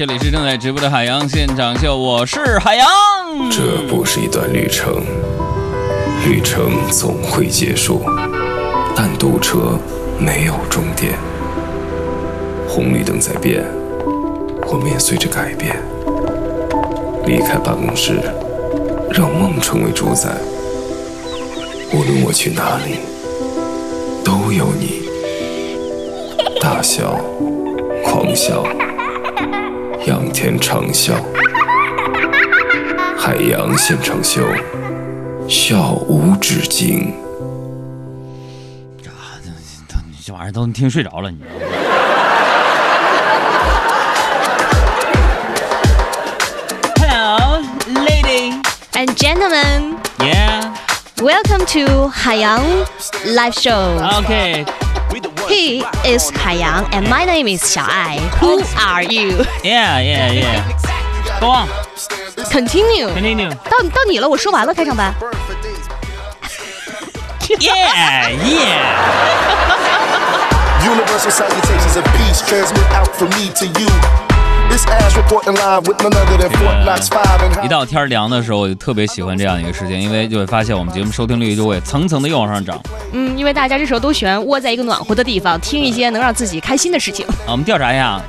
这里是正在直播的海洋现场秀，我是海洋。这不是一段旅程，旅程总会结束，但堵车没有终点。红绿灯在变，我们也随着改变。离开办公室，让梦成为主宰。无论我去哪里，都有你。大笑，狂笑，仰天长啸，海洋现场秀，笑无止境。你这这玩意儿都听睡着了，你。Hello, lady. And gentlemen, Yeah. welcome to Haiyang Live Show. Okay. He is Haiyang and my name is 小爱. Who are you? Yeah, yeah, yeah. Go on. Continue. Continue. 到到你了，我说完了开场白。 Yeah, yeah. Universal salutations of peace transmit out from me to you. This ass reporting live with none other than Fort Knox 5 and 一到天凉的时候，我就特别喜欢这样一个事情，因为就会发现我们节目收听率就会层层的又往上涨。嗯，因为大家这时候都喜欢窝在一个暖和的地方，听一些能让自己开心的事情。啊，我们调查一下，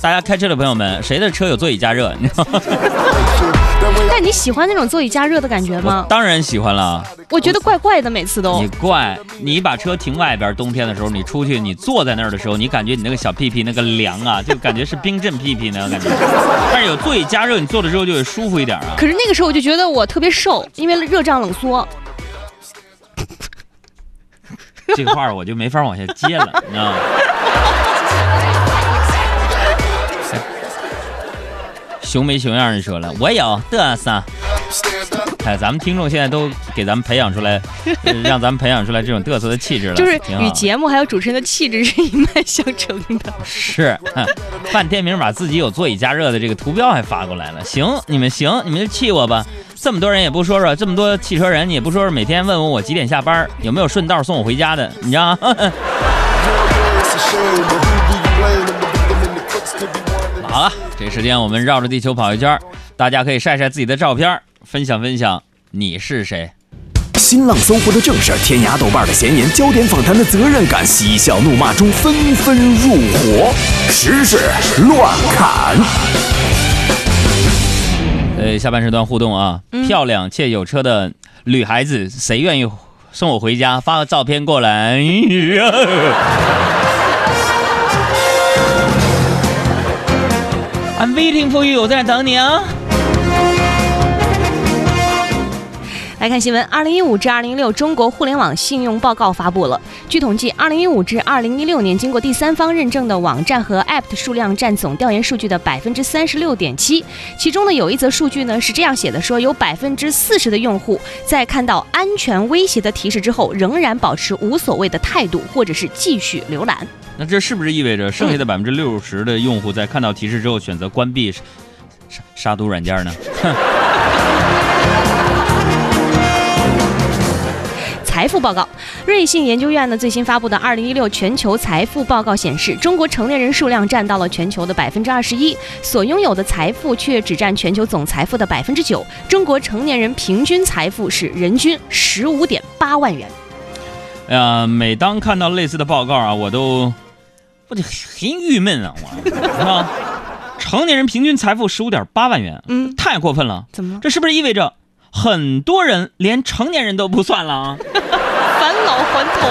大家开车的朋友们，谁的车有座椅加热？你知道吗？但你喜欢那种座椅加热的感觉吗？当然喜欢了。我觉得怪怪的，每次都你。怪，你把车停外边，冬天的时候你出去，你坐在那儿的时候，你感觉你那个小屁屁那个凉啊，就感觉是冰镇屁屁那个感觉。但是有座椅加热，你坐了之后就会舒服一点啊。可是那个时候我就觉得我特别瘦，因为热胀冷缩。这个话儿我就没法往下接了，你知道吗？熊没熊样儿，你说了，我有嘚瑟。哎，咱们听众现在都给咱们培养出来，呃 让咱们培养出来这种嘚瑟的气质了，就是挺与节目还有主持人的气质是一脉相承的。是，哼范天明把自己有座椅加热的这个图标还发过来了。行，你们行，你们就气我吧。这么多人也不说说，这么多汽车人你也不说说，每天问问我几点下班，有没有顺道送我回家的，你知道吗 好了，这时间我们绕着地球跑一圈，大家可以晒晒自己的照片，分享分享你是谁。新浪搜狐的正事儿，天涯豆瓣的闲言，焦点访谈的责任感，嬉笑怒骂中纷纷入伙，时事乱砍。呃，下半时段互动啊，漂亮且有车的女孩子，谁愿意送我回家？发个照片过来。I'm waiting for you，我在等你啊。来看新闻，二零一五至二零一六中国互联网信用报告发布了。据统计，二零一五至二零一六年经过第三方认证的网站和 App 的数量占总调研数据的百分之三十六点七。其中呢，有一则数据呢是这样写的：说有百分之四十的用户在看到安全威胁的提示之后，仍然保持无所谓的态度，或者是继续浏览。那这是不是意味着剩下的百分之六十的用户在看到提示之后选择关闭杀杀毒软件呢？财富报告，瑞信研究院呢最新发布的二零一六全球财富报告显示，中国成年人数量占到了全球的百分之二十一，所拥有的财富却只占全球总财富的百分之九。中国成年人平均财富是人均十五点八万元。哎呀，每当看到类似的报告啊，我都我就很郁闷啊，我 是吧？成年人平均财富十五点八万元，嗯太过分了。怎么了？这是不是意味着很多人连成年人都不算了啊？返老还童。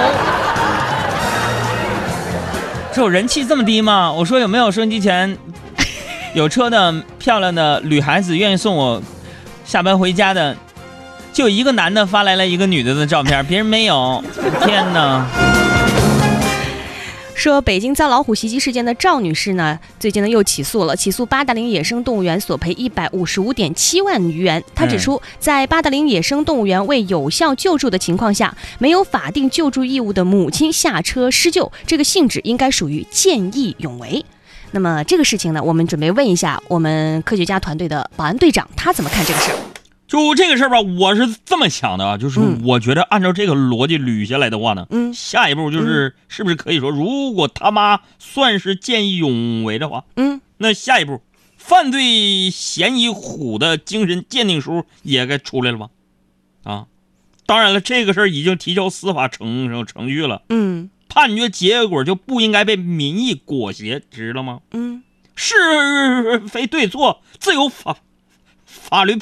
这我人气这么低吗？我说有没有收音机前有车的漂亮的女孩子愿意送我下班回家的？就一个男的发来了一个女的的照片，别人没有。天哪！说北京遭老虎袭击事件的赵女士呢，最近呢又起诉了，起诉八达岭野生动物园索赔一百五十五点七万余元。她指出，在八达岭野生动物园未有效救助的情况下，没有法定救助义务的母亲下车施救，这个性质应该属于见义勇为。那么这个事情呢，我们准备问一下我们科学家团队的保安队长，他怎么看这个事儿？就这个事儿吧，我是这么想的啊，就是嗯。我觉得按照这个逻辑捋下来的话呢，嗯。下一步就是是不是可以说，如果他妈算是见义勇为的话，嗯，那下一步犯罪嫌疑虎的精神鉴定书也该出来了吧？啊，当然了，这个事儿已经提交司法程程序了，嗯。判决结果就不应该被民意裹挟，知道吗？嗯，是非对错自有法法律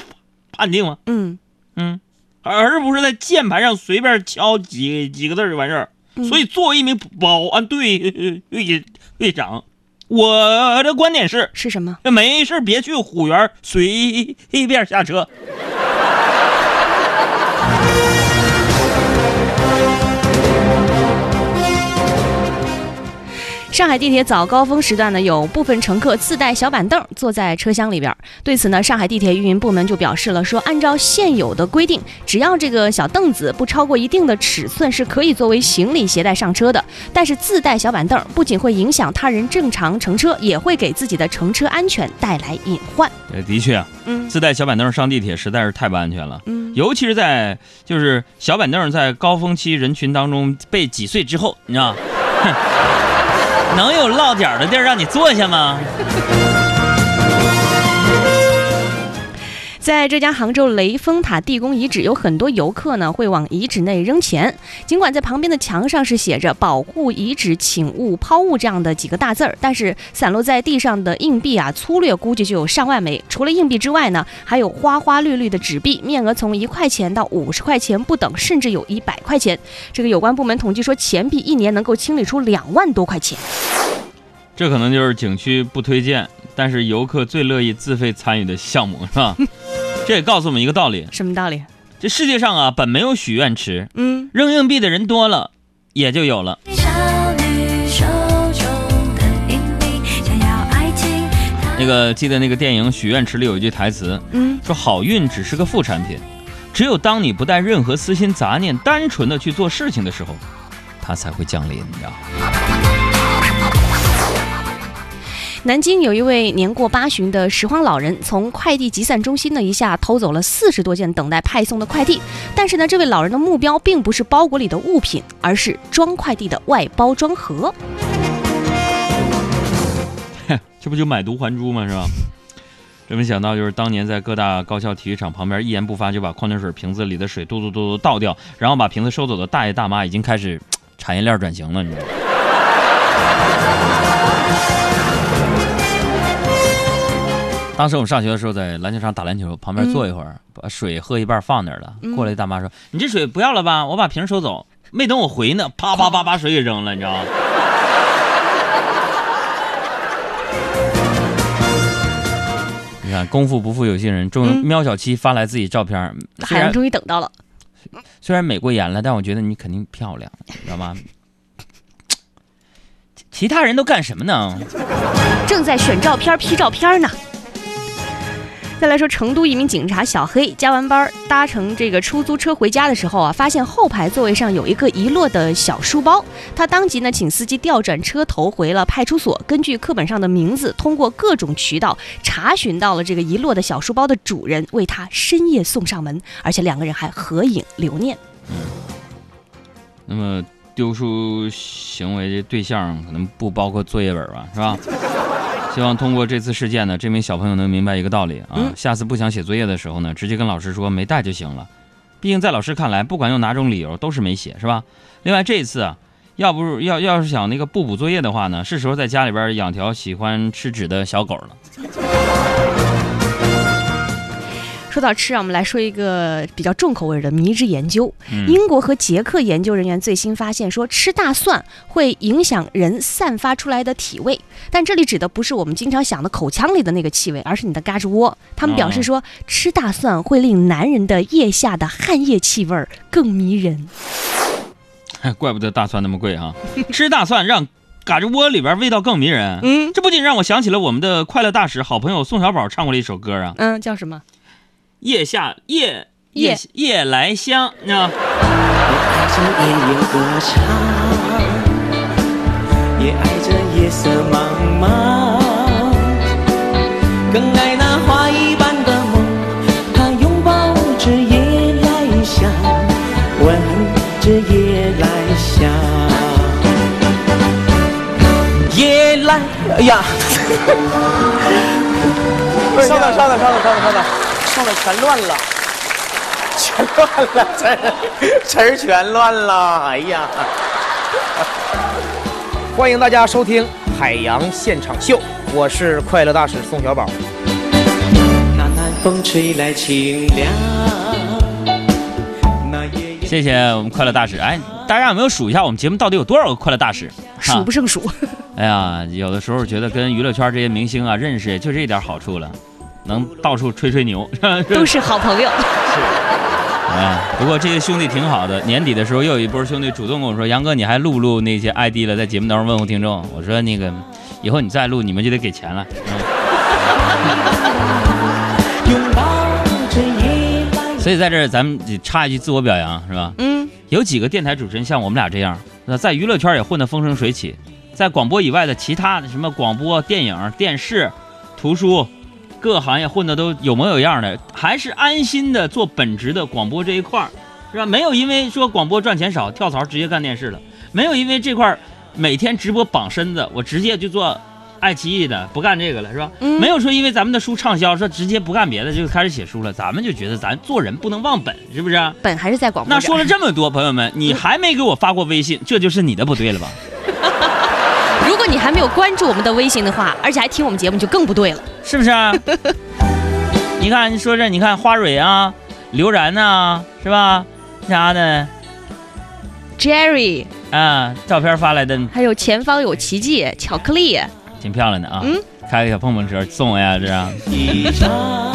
判定吗？嗯嗯，而不是在键盘上随便敲几几个字就完事儿。所以，作为一名保安队队队长，我的观点是：是什么？没事别去虎园随便下车。上海地铁早高峰时段呢，有部分乘客自带小板凳坐在车厢里边。对此呢，上海地铁运营部门就表示了，说按照现有的规定，只要这个小凳子不超过一定的尺寸，是可以作为行李携带上车的。但是自带小板凳不仅会影响他人正常乘车，也会给自己的乘车安全带来隐患。呃，的确啊，嗯自带小板凳上地铁实在是太不安全了。嗯尤其是在就是小板凳在高峰期人群当中被挤碎之后，你知道，哼 能有落脚的地儿让你坐下吗？在浙江杭州雷峰塔地宫遗址，有很多游客呢会往遗址内扔钱。尽管在旁边的墙上是写着“保护遗址，请勿抛物”这样的几个大字儿，但是散落在地上的硬币啊，粗略估计就有上万枚。除了硬币之外呢，还有花花绿绿的纸币，面额从一块钱到五十块钱不等，甚至有一百块钱。这个有关部门统计说，钱币一年能够清理出两万多块钱。这可能就是景区不推荐，但是游客最乐意自费参与的项目，是吧？这也告诉我们一个道理：什么道理？这世界上啊，本没有许愿池，嗯，扔硬币的人多了，也就有了。少女手中的硬币，想要爱情。那个记得那个电影《许愿池》里有一句台词，嗯，说好运只是个副产品，只有当你不带任何私心杂念，单纯的去做事情的时候，它才会降临，你知道吗？南京有一位年过八旬的拾荒老人，从快递集散中心呢一下偷走了四十多件等待派送的快递。但是呢，这位老人的目标并不是包裹里的物品，而是装快递的外包装盒。这不就买椟还珠吗？是吧？真没想到，就是当年在各大高校体育场旁边一言不发就把矿泉水瓶子里的水嘟嘟嘟嘟倒掉，然后把瓶子收走的大爷大妈已经开始产业链转型了，你知道吗？当时我们上学的时候，在篮球场打篮球，旁边坐一会儿，把水喝一半放那儿了。过来一大妈说：“你这水不要了吧？我把瓶收走。”没等我回呢，啪啪啪把水给扔了，你知道吗？你看，功夫不负有心人，终于嗯喵小七发来自己照片，海洋终于等到了，虽然美过颜了，但我觉得你肯定漂亮，知道吗？其他人都干什么呢？正在选照片、P 照片呢。再来说，成都一名警察小黑加完班搭乘这个出租车回家的时候啊，发现后排座位上有一个遗落的小书包。他当即呢请司机调转车头回了派出所，根据课本上的名字，通过各种渠道查询到了这个遗落的小书包的主人，为他深夜送上门，而且两个人还合影留念。那么丢书行为的对象可能不包括作业本吧，是吧？希望通过这次事件呢，这名小朋友能明白一个道理啊，嗯下次不想写作业的时候呢，直接跟老师说没带就行了。毕竟在老师看来，不管用哪种理由都是没写，是吧？另外这一次啊，要不是要要是想那个不补作业的话呢，是时候在家里边养条喜欢吃纸的小狗了。说到吃啊，我们来说一个比较重口味的迷之研究。嗯英国和捷克研究人员最新发现说，吃大蒜会影响人散发出来的体味，但这里指的不是我们经常想的口腔里的那个气味，而是你的嘎吱窝。他们表示说，吃大蒜会令男人的腋下的汗液气味儿更迷人。怪不得大蒜那么贵哈、吃大蒜让嘎吱窝里边味道更迷人。嗯这不仅让我想起了我们的快乐大使好朋友宋小宝唱过的一首歌啊，嗯，叫什么？腋下夜夜夜夜来香，你知道吗？爱着夜夜歌唱，也爱着夜色茫茫，更爱那花一般的梦。它拥抱着夜来香，吻着夜来香。夜来，哎呀！等稍等稍等稍等稍等稍等，稍等全乱了，全乱了，词儿词儿全乱了，哎呀！欢迎大家收听海洋现场秀，我是快乐大使宋小宝。那南风吹来清凉，那夜夜谢谢我们快乐大使。哎，大家有没有数一下我们节目到底有多少个快乐大使？数不胜数。哎呀，有的时候觉得跟娱乐圈这些明星啊认识，就这一点好处了，能到处吹吹牛，都是好朋友。是啊，不过这些兄弟挺好的。年底的时候，又有一波兄弟主动跟我说：“杨哥，你还录不录那些 ID 了？在节目当中问候听众。”我说：“那个，以后你再录，你们就得给钱了。嗯”所以在这儿，咱们插一句自我表扬，是吧？嗯，有几个电台主持人像我们俩这样，那在娱乐圈也混得风生水起，在广播以外的其他的什么广播、电影、电视、图书，各个行业混的都有模有样的，还是安心的做本职的广播这一块儿，是吧？没有因为说广播赚钱少跳槽直接干电视了，没有因为这块儿每天直播绑身子，我直接就做爱奇艺的不干这个了，是吧？嗯没有说因为咱们的书畅销，说直接不干别的就开始写书了，咱们就觉得咱做人不能忘本，是不是？本还是在广播。那说了这么多，朋友们，你还没给我发过微信，这就是你的不对了吧？如果你还没有关注我们的微信的话，而且还听我们节目，就更不对了。是不是啊？你看，你说这，你看花蕊啊，刘然呐、是吧？啥的 Jerry，啊，照片发来的还有前方有奇迹，巧克力。挺漂亮的啊。嗯，开个小碰碰车送我呀，这样。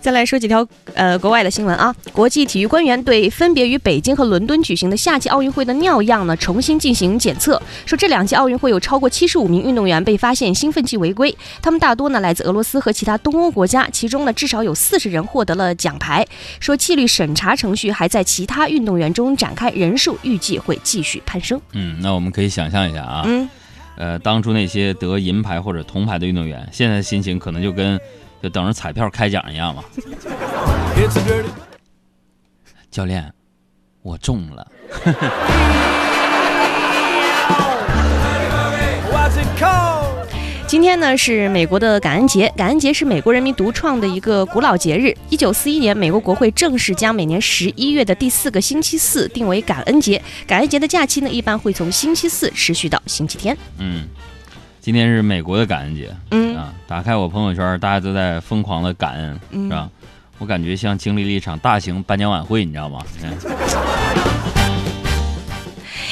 再来说几条呃国外的新闻啊，国际体育官员对分别于北京和伦敦举行的夏季奥运会的尿样呢重新进行检测，说这两届奥运会有超过七十五名运动员被发现兴奋剂违规，他们大多呢来自俄罗斯和其他东欧国家，其中呢至少有四十人获得了奖牌。说纪律审查程序还在其他运动员中展开，人数预计会继续攀升。嗯，那我们可以想象一下啊，嗯，呃，当初那些得银牌或者铜牌的运动员，现在的心情可能就跟就等着彩票开奖一样嘛。教练，我中了。今天呢是美国的感恩节，感恩节是美国人民独创的一个古老节日。一九四一年，美国国会正式将每年十一月的第四个星期四定为感恩节。感恩节的假期呢，一般会从星期四持续到星期天。嗯，今天是美国的感恩节。嗯啊，打开我朋友圈，大家都在疯狂的感恩，嗯是吧？我感觉像经历了一场大型颁奖晚会，你知道吗？嗯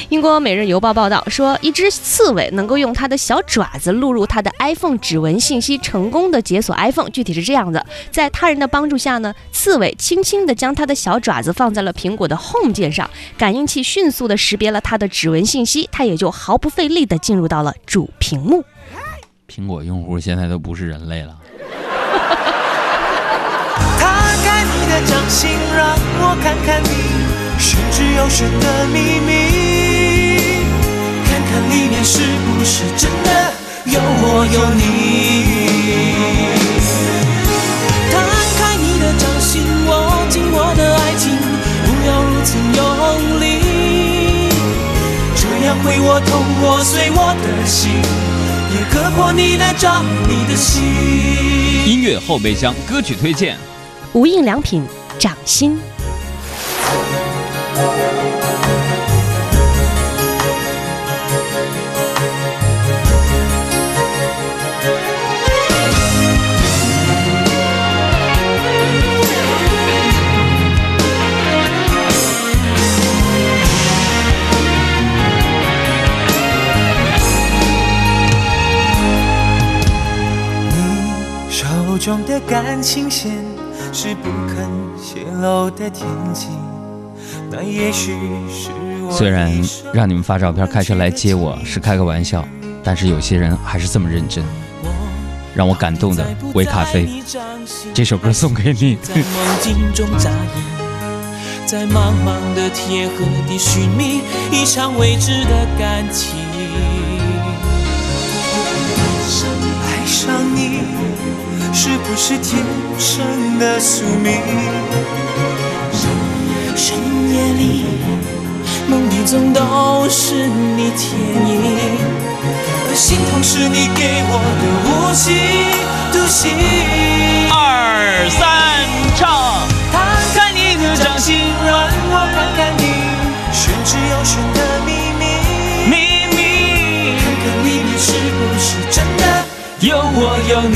英国《每日邮报》报道说，一只刺猬能够用它的小爪子录入它的 iPhone 指纹信息，成功的解锁 iPhone。具体是这样的，在他人的帮助下呢，刺猬轻轻地将它的小爪子放在了苹果的 Home 键上，感应器迅速地识别了它的指纹信息，它也就毫不费力地进入到了主屏幕。苹果用户现在都不是人类了。摊开你的掌心，让我看看你玄之又玄的秘密，里面是不是真的有我有你。摊开你的掌心，握紧我的爱情，不要如此用力，这样会我痛，我碎我的心，也割破你的掌，你的心。音乐后备箱歌曲推荐，无印良品掌心。中的感情线是不肯泄露的天机，那也许是我虽然让你们发照片开车来接我是开个玩笑，但是有些人还是这么认真。让我感动的微咖啡，这首歌送给你。在梦境中眨眼，在茫茫的天和地寻觅一场未知的感情。爱上你，是不是天生的宿命？深夜里梦里总都是你倩影心痛是你给我的无期徒刑二三唱摊开你的掌心让我看看你玄之又玄的秘密看看里面是不是真的有我有你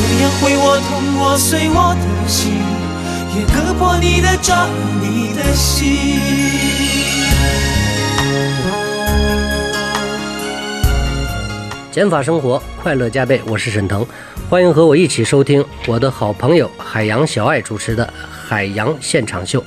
这样会我痛，我碎我的心，也割破你的掌，你的心。减法生活，快乐加倍。我是沈腾，欢迎和我一起收听我的好朋友海洋小爱主持的《海洋现场秀》。